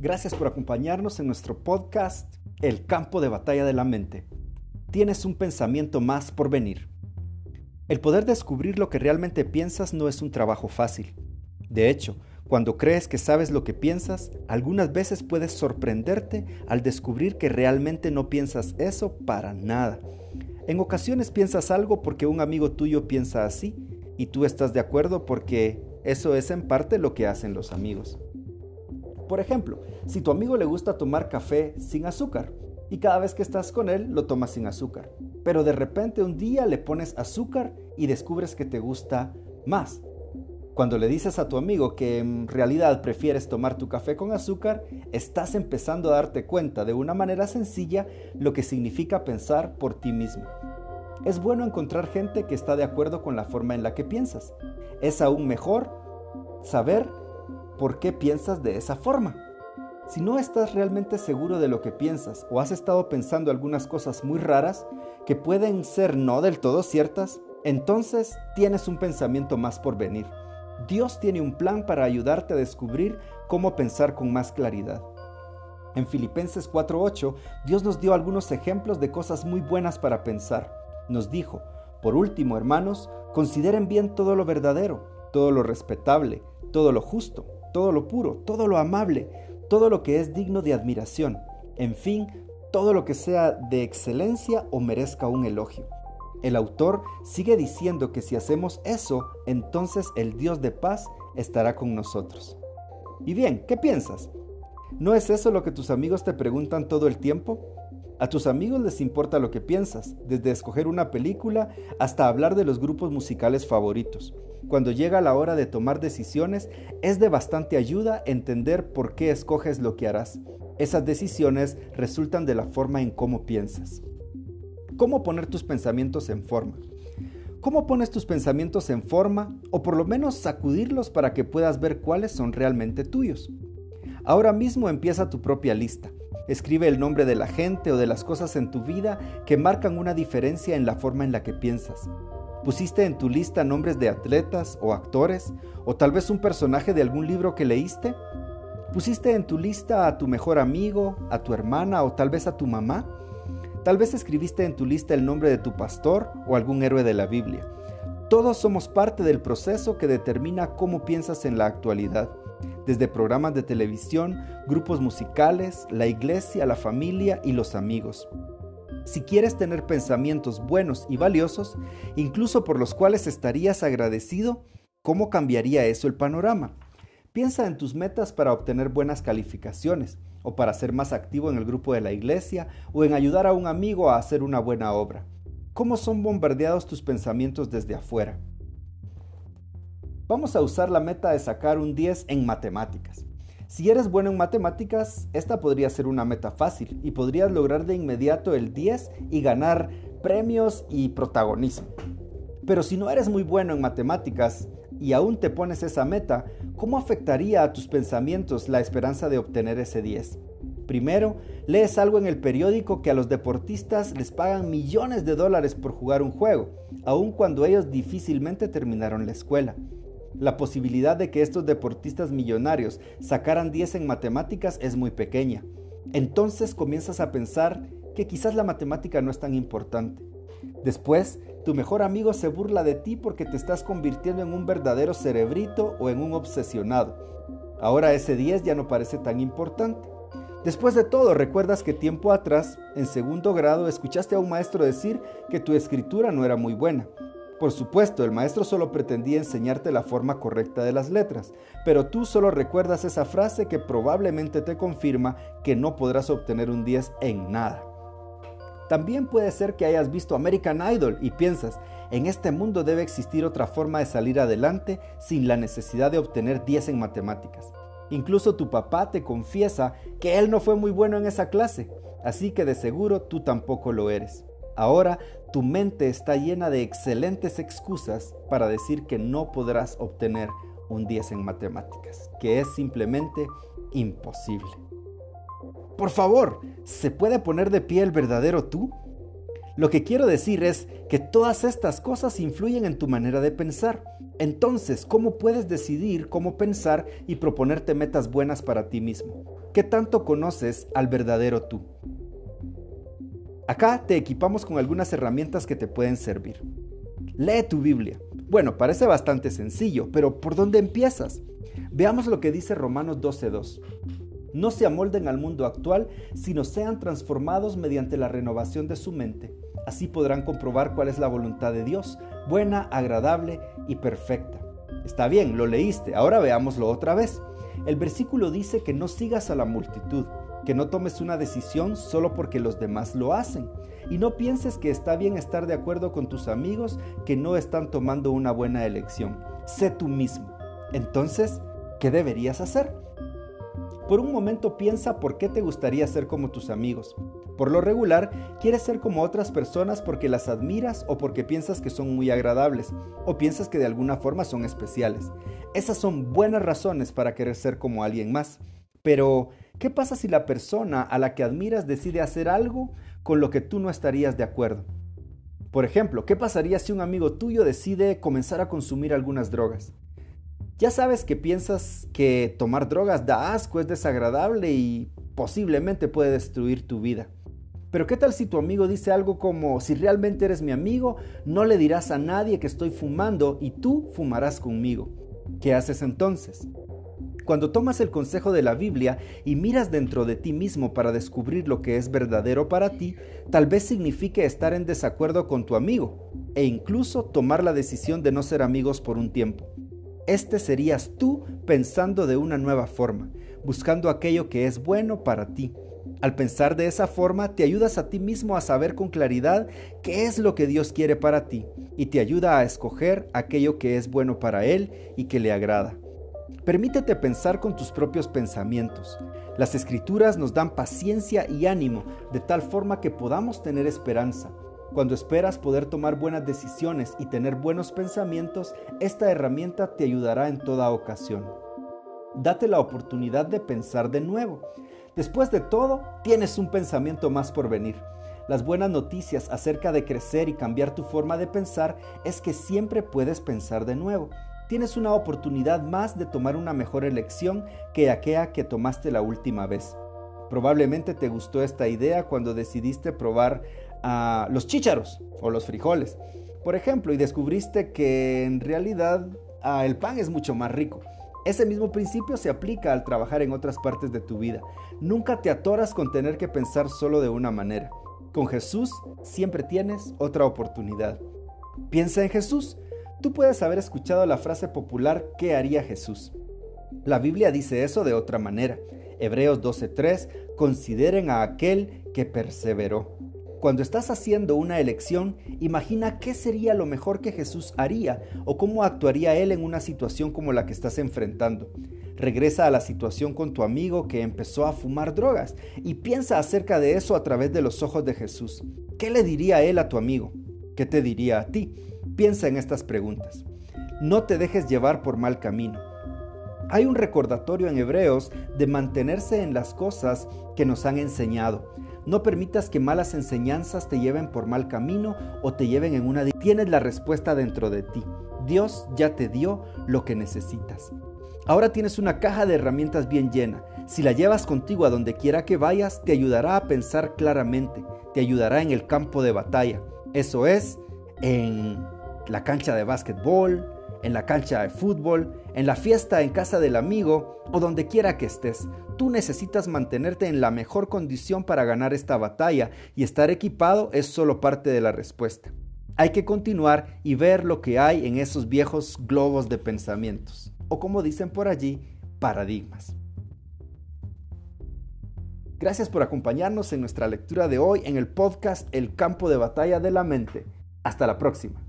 Gracias por acompañarnos en nuestro podcast El campo de batalla de la mente. Tienes un pensamiento más por venir. El poder descubrir lo que realmente piensas no es un trabajo fácil. De hecho, cuando crees que sabes lo que piensas, algunas veces puedes sorprenderte al descubrir que realmente no piensas eso para nada. En ocasiones piensas algo porque un amigo tuyo piensa así y tú estás de acuerdo porque eso es en parte lo que hacen los amigos. Por ejemplo, si tu amigo le gusta tomar café sin azúcar y cada vez que estás con él lo tomas sin azúcar, pero de repente un día le pones azúcar y descubres que te gusta más. Cuando le dices a tu amigo que en realidad prefieres tomar tu café con azúcar, estás empezando a darte cuenta de una manera sencilla lo que significa pensar por ti mismo. Es bueno encontrar gente que está de acuerdo con la forma en la que piensas. Es aún mejor saber por qué piensas de esa forma. Si no estás realmente seguro de lo que piensas o has estado pensando algunas cosas muy raras que pueden ser no del todo ciertas, entonces tienes un pensamiento más por venir. Dios tiene un plan para ayudarte a descubrir cómo pensar con más claridad. En Filipenses 4:8, Dios nos dio algunos ejemplos de cosas muy buenas para pensar. Nos dijo, por último, hermanos, consideren bien todo lo verdadero, todo lo respetable, todo lo justo, todo lo puro, todo lo amable, todo lo que es digno de admiración, en fin, todo lo que sea de excelencia o merezca un elogio. El autor sigue diciendo que si hacemos eso, entonces el Dios de paz estará con nosotros. Y bien, ¿qué piensas? ¿No es eso lo que tus amigos te preguntan todo el tiempo? A tus amigos les importa lo que piensas, desde escoger una película hasta hablar de los grupos musicales favoritos. Cuando llega la hora de tomar decisiones, es de bastante ayuda entender por qué escoges lo que harás. Esas decisiones resultan de la forma en cómo piensas. ¿Cómo poner tus pensamientos en forma? ¿Cómo pones tus pensamientos en forma o por lo menos sacudirlos para que puedas ver cuáles son realmente tuyos? Ahora mismo empieza tu propia lista. Escribe el nombre de la gente o de las cosas en tu vida que marcan una diferencia en la forma en la que piensas. ¿Pusiste en tu lista nombres de atletas o actores o tal vez un personaje de algún libro que leíste? ¿Pusiste en tu lista a tu mejor amigo, a tu hermana o tal vez a tu mamá? Tal vez escribiste en tu lista el nombre de tu pastor o algún héroe de la Biblia. Todos somos parte del proceso que determina cómo piensas en la actualidad, desde programas de televisión, grupos musicales, la iglesia, la familia y los amigos. Si quieres tener pensamientos buenos y valiosos, incluso por los cuales estarías agradecido, ¿cómo cambiaría eso el panorama? Piensa en tus metas para obtener buenas calificaciones, o para ser más activo en el grupo de la iglesia, o en ayudar a un amigo a hacer una buena obra. ¿Cómo son bombardeados tus pensamientos desde afuera? Vamos a usar la meta de sacar un 10 en matemáticas. Si eres bueno en matemáticas, esta podría ser una meta fácil y podrías lograr de inmediato el 10 y ganar premios y protagonismo. Pero si no eres muy bueno en matemáticas, y aún te pones esa meta, ¿cómo afectaría a tus pensamientos la esperanza de obtener ese 10? Primero, lees algo en el periódico que a los deportistas les pagan millones de dólares por jugar un juego, aun cuando ellos difícilmente terminaron la escuela. La posibilidad de que estos deportistas millonarios sacaran 10 en matemáticas es muy pequeña. Entonces comienzas a pensar que quizás la matemática no es tan importante. Después, tu mejor amigo se burla de ti porque te estás convirtiendo en un verdadero cerebrito o en un obsesionado. Ahora ese 10 ya no parece tan importante. Después de todo, recuerdas que tiempo atrás, en segundo grado, escuchaste a un maestro decir que tu escritura no era muy buena. Por supuesto, el maestro solo pretendía enseñarte la forma correcta de las letras, pero tú solo recuerdas esa frase que probablemente te confirma que no podrás obtener un 10 en nada. También puede ser que hayas visto American Idol y piensas, en este mundo debe existir otra forma de salir adelante sin la necesidad de obtener 10 en matemáticas. Incluso tu papá te confiesa que él no fue muy bueno en esa clase, así que de seguro tú tampoco lo eres. Ahora tu mente está llena de excelentes excusas para decir que no podrás obtener un 10 en matemáticas, que es simplemente imposible. Por favor, ¿se puede poner de pie el verdadero tú? Lo que quiero decir es que todas estas cosas influyen en tu manera de pensar. Entonces, ¿cómo puedes decidir cómo pensar y proponerte metas buenas para ti mismo? ¿Qué tanto conoces al verdadero tú? Acá te equipamos con algunas herramientas que te pueden servir. Lee tu Biblia. Bueno, parece bastante sencillo, pero ¿por dónde empiezas? Veamos lo que dice Romanos 12.2. No se amolden al mundo actual, sino sean transformados mediante la renovación de su mente. Así podrán comprobar cuál es la voluntad de Dios, buena, agradable y perfecta. Está bien, lo leíste, ahora veámoslo otra vez. El versículo dice que no sigas a la multitud, que no tomes una decisión solo porque los demás lo hacen. Y no pienses que está bien estar de acuerdo con tus amigos que no están tomando una buena elección. Sé tú mismo. Entonces, ¿qué deberías hacer? Por un momento piensa por qué te gustaría ser como tus amigos. Por lo regular, quieres ser como otras personas porque las admiras o porque piensas que son muy agradables o piensas que de alguna forma son especiales. Esas son buenas razones para querer ser como alguien más. Pero, ¿qué pasa si la persona a la que admiras decide hacer algo con lo que tú no estarías de acuerdo? Por ejemplo, ¿qué pasaría si un amigo tuyo decide comenzar a consumir algunas drogas? Ya sabes que piensas que tomar drogas da asco, es desagradable y posiblemente puede destruir tu vida. Pero ¿qué tal si tu amigo dice algo como, si realmente eres mi amigo, no le dirás a nadie que estoy fumando y tú fumarás conmigo? ¿Qué haces entonces? Cuando tomas el consejo de la Biblia y miras dentro de ti mismo para descubrir lo que es verdadero para ti, tal vez signifique estar en desacuerdo con tu amigo e incluso tomar la decisión de no ser amigos por un tiempo. Este serías tú pensando de una nueva forma, buscando aquello que es bueno para ti. Al pensar de esa forma, te ayudas a ti mismo a saber con claridad qué es lo que Dios quiere para ti y te ayuda a escoger aquello que es bueno para Él y que le agrada. Permítete pensar con tus propios pensamientos. Las escrituras nos dan paciencia y ánimo de tal forma que podamos tener esperanza. Cuando esperas poder tomar buenas decisiones y tener buenos pensamientos, esta herramienta te ayudará en toda ocasión. Date la oportunidad de pensar de nuevo. Después de todo, tienes un pensamiento más por venir. Las buenas noticias acerca de crecer y cambiar tu forma de pensar es que siempre puedes pensar de nuevo tienes una oportunidad más de tomar una mejor elección que aquella que tomaste la última vez. Probablemente te gustó esta idea cuando decidiste probar a los chícharos o los frijoles, por ejemplo, y descubriste que en realidad ah, el pan es mucho más rico. Ese mismo principio se aplica al trabajar en otras partes de tu vida. Nunca te atoras con tener que pensar solo de una manera. Con Jesús siempre tienes otra oportunidad. Piensa en Jesús Tú puedes haber escuchado la frase popular ¿qué haría Jesús? La Biblia dice eso de otra manera. Hebreos 12:3, consideren a aquel que perseveró. Cuando estás haciendo una elección, imagina qué sería lo mejor que Jesús haría o cómo actuaría Él en una situación como la que estás enfrentando. Regresa a la situación con tu amigo que empezó a fumar drogas y piensa acerca de eso a través de los ojos de Jesús. ¿Qué le diría Él a tu amigo? ¿Qué te diría a ti? Piensa en estas preguntas. No te dejes llevar por mal camino. Hay un recordatorio en Hebreos de mantenerse en las cosas que nos han enseñado. No permitas que malas enseñanzas te lleven por mal camino o te lleven en una... Tienes la respuesta dentro de ti. Dios ya te dio lo que necesitas. Ahora tienes una caja de herramientas bien llena. Si la llevas contigo a donde quiera que vayas, te ayudará a pensar claramente, te ayudará en el campo de batalla. Eso es, en la cancha de básquetbol, en la cancha de fútbol, en la fiesta en casa del amigo o donde quiera que estés. Tú necesitas mantenerte en la mejor condición para ganar esta batalla y estar equipado es solo parte de la respuesta. Hay que continuar y ver lo que hay en esos viejos globos de pensamientos, o como dicen por allí, paradigmas. Gracias por acompañarnos en nuestra lectura de hoy en el podcast El campo de batalla de la mente. Hasta la próxima.